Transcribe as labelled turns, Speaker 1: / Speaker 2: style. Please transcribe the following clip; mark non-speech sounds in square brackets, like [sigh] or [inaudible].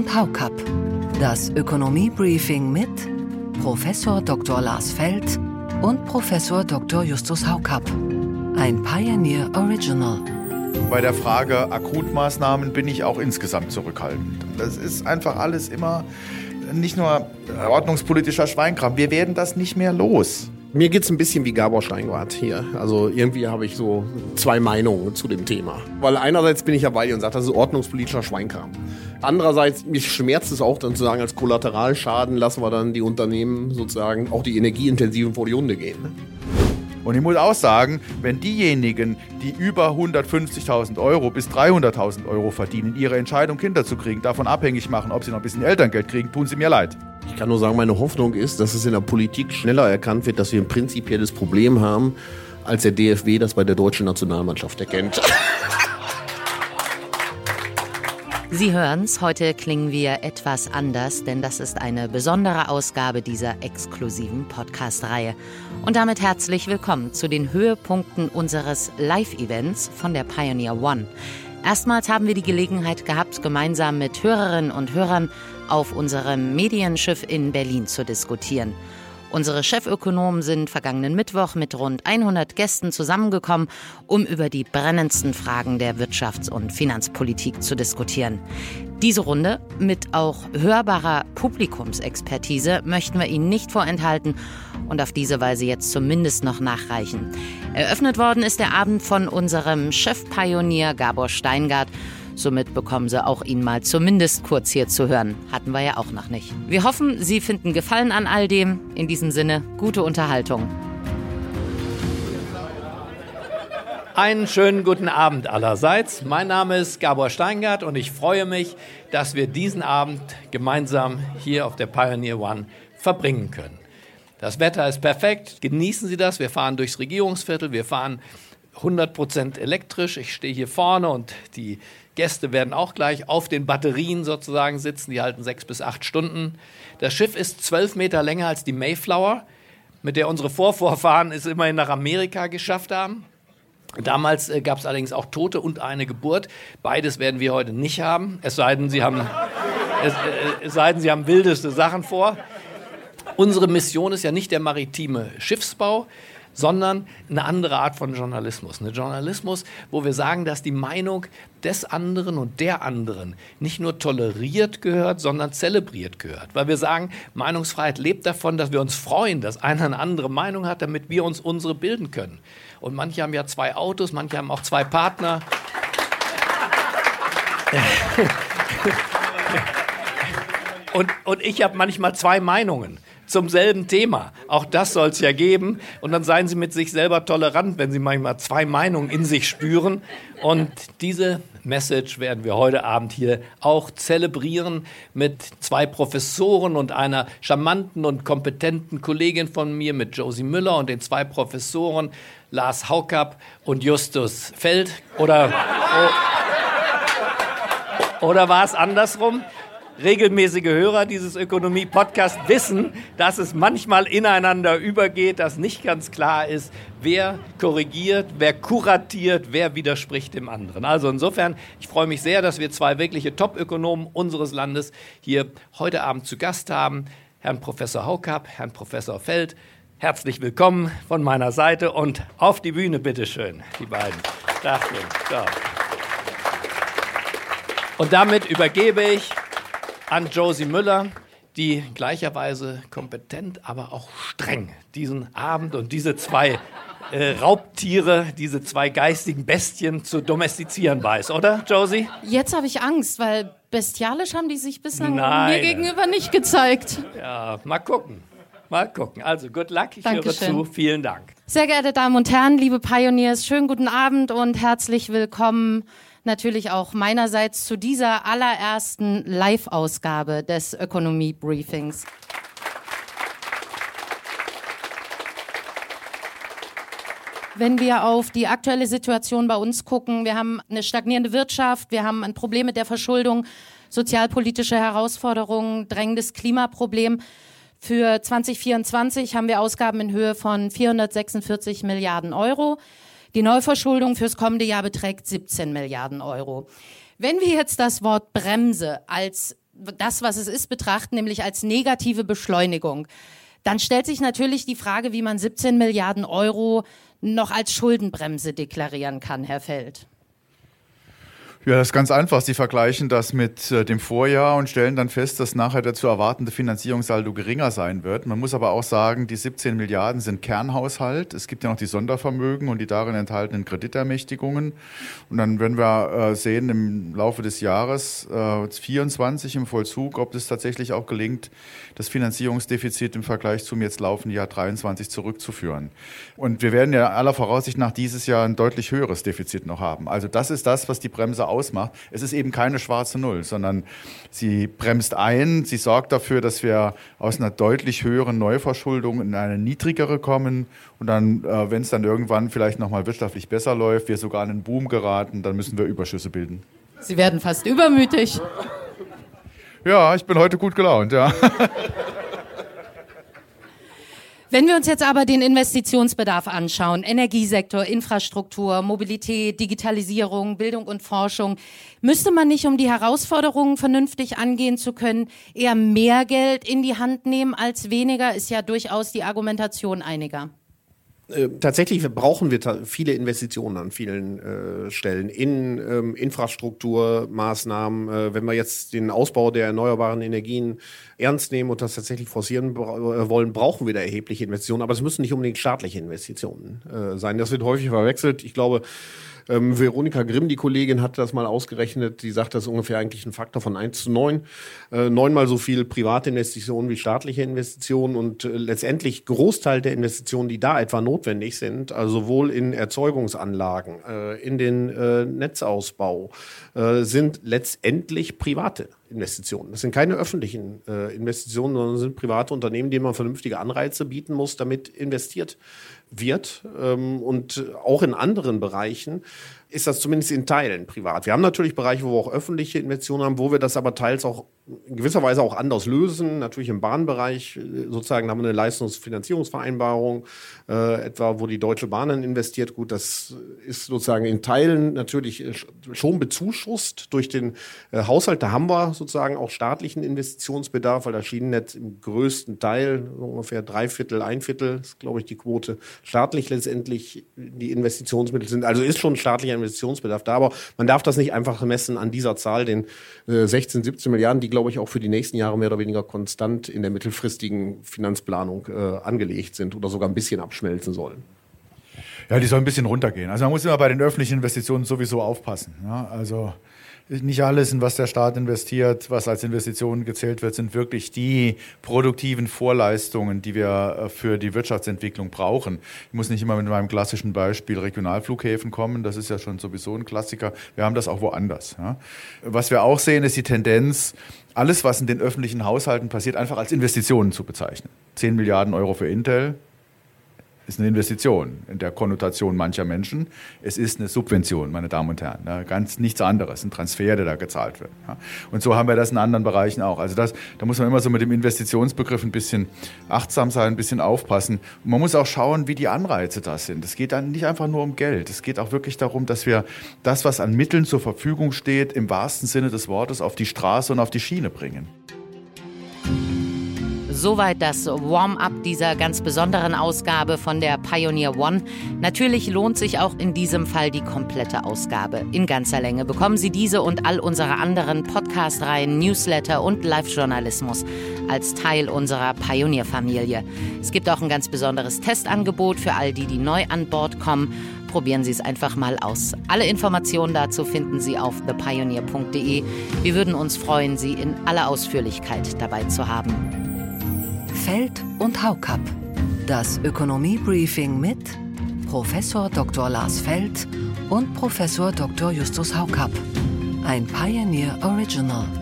Speaker 1: und Haukapp. Das Ökonomie-Briefing mit Professor Dr. Lars Feld und Professor Dr. Justus Haukapp. Ein Pioneer Original.
Speaker 2: Bei der Frage Akutmaßnahmen bin ich auch insgesamt zurückhaltend. Das ist einfach alles immer nicht nur ordnungspolitischer Schweinkram. Wir werden das nicht mehr los.
Speaker 3: Mir geht es ein bisschen wie Gabor Steingart hier. Also irgendwie habe ich so zwei Meinungen zu dem Thema. Weil einerseits bin ich ja bei dir und sage, das ist ordnungspolitischer Schweinkram. Andererseits, mich schmerzt es auch dann zu sagen, als Kollateralschaden lassen wir dann die Unternehmen sozusagen, auch die energieintensiven vor die Hunde gehen. Ne?
Speaker 2: Und ich muss auch sagen, wenn diejenigen, die über 150.000 Euro bis 300.000 Euro verdienen, ihre Entscheidung, Kinder zu kriegen, davon abhängig machen, ob sie noch ein bisschen Elterngeld kriegen, tun sie mir leid.
Speaker 3: Ich kann nur sagen, meine Hoffnung ist, dass es in der Politik schneller erkannt wird, dass wir ein prinzipielles Problem haben, als der DFB das bei der deutschen Nationalmannschaft erkennt.
Speaker 1: Sie hören's, heute klingen wir etwas anders, denn das ist eine besondere Ausgabe dieser exklusiven Podcast-Reihe. Und damit herzlich willkommen zu den Höhepunkten unseres Live-Events von der Pioneer One. Erstmals haben wir die Gelegenheit gehabt, gemeinsam mit Hörerinnen und Hörern auf unserem Medienschiff in Berlin zu diskutieren. Unsere Chefökonomen sind vergangenen Mittwoch mit rund 100 Gästen zusammengekommen, um über die brennendsten Fragen der Wirtschafts- und Finanzpolitik zu diskutieren. Diese Runde mit auch hörbarer Publikumsexpertise möchten wir Ihnen nicht vorenthalten und auf diese Weise jetzt zumindest noch nachreichen. Eröffnet worden ist der Abend von unserem Chefpionier Gabor Steingart Somit bekommen Sie auch ihn mal zumindest kurz hier zu hören. Hatten wir ja auch noch nicht. Wir hoffen, Sie finden Gefallen an all dem. In diesem Sinne, gute Unterhaltung.
Speaker 4: Einen schönen guten Abend allerseits. Mein Name ist Gabor Steingart und ich freue mich, dass wir diesen Abend gemeinsam hier auf der Pioneer One verbringen können. Das Wetter ist perfekt. Genießen Sie das. Wir fahren durchs Regierungsviertel. Wir fahren 100% elektrisch. Ich stehe hier vorne und die Gäste werden auch gleich auf den Batterien sozusagen sitzen. Die halten sechs bis acht Stunden. Das Schiff ist zwölf Meter länger als die Mayflower, mit der unsere Vorvorfahren es immerhin nach Amerika geschafft haben. Damals äh, gab es allerdings auch Tote und eine Geburt. Beides werden wir heute nicht haben, es sei denn, Sie haben, [laughs] es, äh, es sei denn, Sie haben wildeste Sachen vor. Unsere Mission ist ja nicht der maritime Schiffsbau, sondern eine andere Art von Journalismus. Eine Journalismus, wo wir sagen, dass die Meinung des anderen und der anderen nicht nur toleriert gehört, sondern zelebriert gehört. Weil wir sagen, Meinungsfreiheit lebt davon, dass wir uns freuen, dass einer eine andere Meinung hat, damit wir uns unsere bilden können. Und manche haben ja zwei Autos, manche haben auch zwei Partner. [laughs] und, und ich habe manchmal zwei Meinungen zum selben Thema. Auch das soll es ja geben. Und dann seien Sie mit sich selber tolerant, wenn Sie manchmal zwei Meinungen in sich spüren. Und diese Message werden wir heute Abend hier auch zelebrieren mit zwei Professoren und einer charmanten und kompetenten Kollegin von mir, mit Josie Müller und den zwei Professoren Lars Haukapp und Justus Feld. Oder, oh, oder war es andersrum? Regelmäßige Hörer dieses Ökonomie-Podcasts wissen, dass es manchmal ineinander übergeht, dass nicht ganz klar ist, wer korrigiert, wer kuratiert, wer widerspricht dem anderen. Also insofern, ich freue mich sehr, dass wir zwei wirkliche Top-Ökonomen unseres Landes hier heute Abend zu Gast haben. Herrn Professor Haukapp, Herrn Professor Feld. Herzlich willkommen von meiner Seite und auf die Bühne, bitteschön, die beiden. Danke. So. Und damit übergebe ich an Josie Müller, die gleicherweise kompetent, aber auch streng diesen Abend und diese zwei äh, Raubtiere, diese zwei geistigen Bestien zu domestizieren weiß, oder, Josie?
Speaker 5: Jetzt habe ich Angst, weil bestialisch haben die sich bislang
Speaker 4: Nein.
Speaker 5: mir gegenüber nicht gezeigt.
Speaker 4: Ja, mal gucken. Mal gucken. Also, good luck. Ich Dankeschön. höre zu. Vielen Dank.
Speaker 5: Sehr geehrte Damen und Herren, liebe Pioneers, schönen guten Abend und herzlich willkommen natürlich auch meinerseits zu dieser allerersten Live-Ausgabe des Ökonomie-Briefings. Wenn wir auf die aktuelle Situation bei uns gucken, wir haben eine stagnierende Wirtschaft, wir haben ein Problem mit der Verschuldung, sozialpolitische Herausforderungen, drängendes Klimaproblem. Für 2024 haben wir Ausgaben in Höhe von 446 Milliarden Euro. Die Neuverschuldung fürs kommende Jahr beträgt 17 Milliarden Euro. Wenn wir jetzt das Wort Bremse als das, was es ist, betrachten, nämlich als negative Beschleunigung, dann stellt sich natürlich die Frage, wie man 17 Milliarden Euro noch als Schuldenbremse deklarieren kann, Herr Feld.
Speaker 2: Ja, das ist ganz einfach. Sie vergleichen das mit äh, dem Vorjahr und stellen dann fest, dass nachher der zu erwartende Finanzierungssaldo geringer sein wird. Man muss aber auch sagen, die 17 Milliarden sind Kernhaushalt. Es gibt ja noch die Sondervermögen und die darin enthaltenen Kreditermächtigungen. Und dann werden wir äh, sehen im Laufe des Jahres äh, 24 im Vollzug, ob es tatsächlich auch gelingt, das Finanzierungsdefizit im Vergleich zum jetzt laufenden Jahr 23 zurückzuführen. Und wir werden ja aller Voraussicht nach dieses Jahr ein deutlich höheres Defizit noch haben. Also das ist das, was die Bremse ausmacht. Es ist eben keine schwarze Null, sondern sie bremst ein, sie sorgt dafür, dass wir aus einer deutlich höheren Neuverschuldung in eine niedrigere kommen und dann, äh, wenn es dann irgendwann vielleicht nochmal wirtschaftlich besser läuft, wir sogar in einen Boom geraten, dann müssen wir Überschüsse bilden.
Speaker 5: Sie werden fast übermütig.
Speaker 2: Ja, ich bin heute gut gelaunt, ja. [laughs]
Speaker 5: Wenn wir uns jetzt aber den Investitionsbedarf anschauen, Energiesektor, Infrastruktur, Mobilität, Digitalisierung, Bildung und Forschung, müsste man nicht, um die Herausforderungen vernünftig angehen zu können, eher mehr Geld in die Hand nehmen als weniger, ist ja durchaus die Argumentation einiger.
Speaker 3: Äh, tatsächlich brauchen wir viele Investitionen an vielen äh, Stellen in ähm, Infrastrukturmaßnahmen. Äh, wenn wir jetzt den Ausbau der erneuerbaren Energien ernst nehmen und das tatsächlich forcieren äh, wollen, brauchen wir da erhebliche Investitionen. Aber es müssen nicht unbedingt staatliche Investitionen äh, sein. Das wird häufig verwechselt. Ich glaube, ähm, Veronika Grimm, die Kollegin, hat das mal ausgerechnet. Die sagt, das ist ungefähr eigentlich ein Faktor von 1 zu 9. Äh, neunmal so viel private Investitionen wie staatliche Investitionen und äh, letztendlich Großteil der Investitionen, die da etwa notwendig sind, also sowohl in Erzeugungsanlagen, äh, in den äh, Netzausbau, äh, sind letztendlich private. Investitionen. Das sind keine öffentlichen äh, Investitionen, sondern sind private Unternehmen, denen man vernünftige Anreize bieten muss, damit investiert wird. Ähm, und auch in anderen Bereichen ist das zumindest in Teilen privat. Wir haben natürlich Bereiche, wo wir auch öffentliche Investitionen haben, wo wir das aber teils auch in gewisser Weise auch anders lösen. Natürlich im Bahnbereich äh, sozusagen haben wir eine Leistungsfinanzierungsvereinbarung, äh, etwa wo die Deutsche Bahn dann investiert. Gut, das ist sozusagen in Teilen natürlich äh, schon bezuschusst durch den äh, Haushalt. Da haben wir sozusagen auch staatlichen Investitionsbedarf, weil das Schienennetz im größten Teil, ungefähr drei Viertel, ein Viertel, ist glaube ich die Quote, staatlich letztendlich die Investitionsmittel sind. Also ist schon staatlicher Investitionsbedarf da, aber man darf das nicht einfach messen an dieser Zahl, den äh, 16, 17 Milliarden, die glaube ich auch für die nächsten Jahre mehr oder weniger konstant in der mittelfristigen Finanzplanung äh, angelegt sind oder sogar ein bisschen abschmelzen sollen.
Speaker 2: Ja, die sollen ein bisschen runtergehen. Also man muss immer bei den öffentlichen Investitionen sowieso aufpassen. Ja, also nicht alles, in was der Staat investiert, was als Investitionen gezählt wird, sind wirklich die produktiven Vorleistungen, die wir äh, für die Wirtschaftsentwicklung brauchen. Ich muss nicht immer mit meinem klassischen Beispiel Regionalflughäfen kommen, das ist ja schon sowieso ein Klassiker. Wir haben das auch woanders. Was wir auch sehen, ist die Tendenz, alles, was in den öffentlichen Haushalten passiert, einfach als Investitionen zu bezeichnen. 10 Milliarden Euro für Intel, ist eine Investition in der Konnotation mancher Menschen. Es ist eine Subvention, meine Damen und Herren. Ganz nichts anderes, ein Transfer, der da gezahlt wird. Und so haben wir das in anderen Bereichen auch. Also das, da muss man immer so mit dem Investitionsbegriff ein bisschen achtsam sein, ein bisschen aufpassen. Und man muss auch schauen, wie die Anreize da sind. Es geht dann nicht einfach nur um Geld. Es geht auch wirklich darum, dass wir das, was an Mitteln zur Verfügung steht, im wahrsten Sinne des Wortes auf die Straße und auf die Schiene bringen.
Speaker 1: Soweit das Warm-up dieser ganz besonderen Ausgabe von der Pioneer One. Natürlich lohnt sich auch in diesem Fall die komplette Ausgabe. In ganzer Länge bekommen Sie diese und all unsere anderen Podcast-Reihen, Newsletter und Live-Journalismus als Teil unserer Pioneer-Familie. Es gibt auch ein ganz besonderes Testangebot für all die, die neu an Bord kommen. Probieren Sie es einfach mal aus. Alle Informationen dazu finden Sie auf thepioneer.de. Wir würden uns freuen, Sie in aller Ausführlichkeit dabei zu haben.
Speaker 6: Feld und Haukapp. Das Ökonomie-Briefing mit Professor Dr. Lars Feld und Professor Dr. Justus Haukapp. Ein Pioneer Original.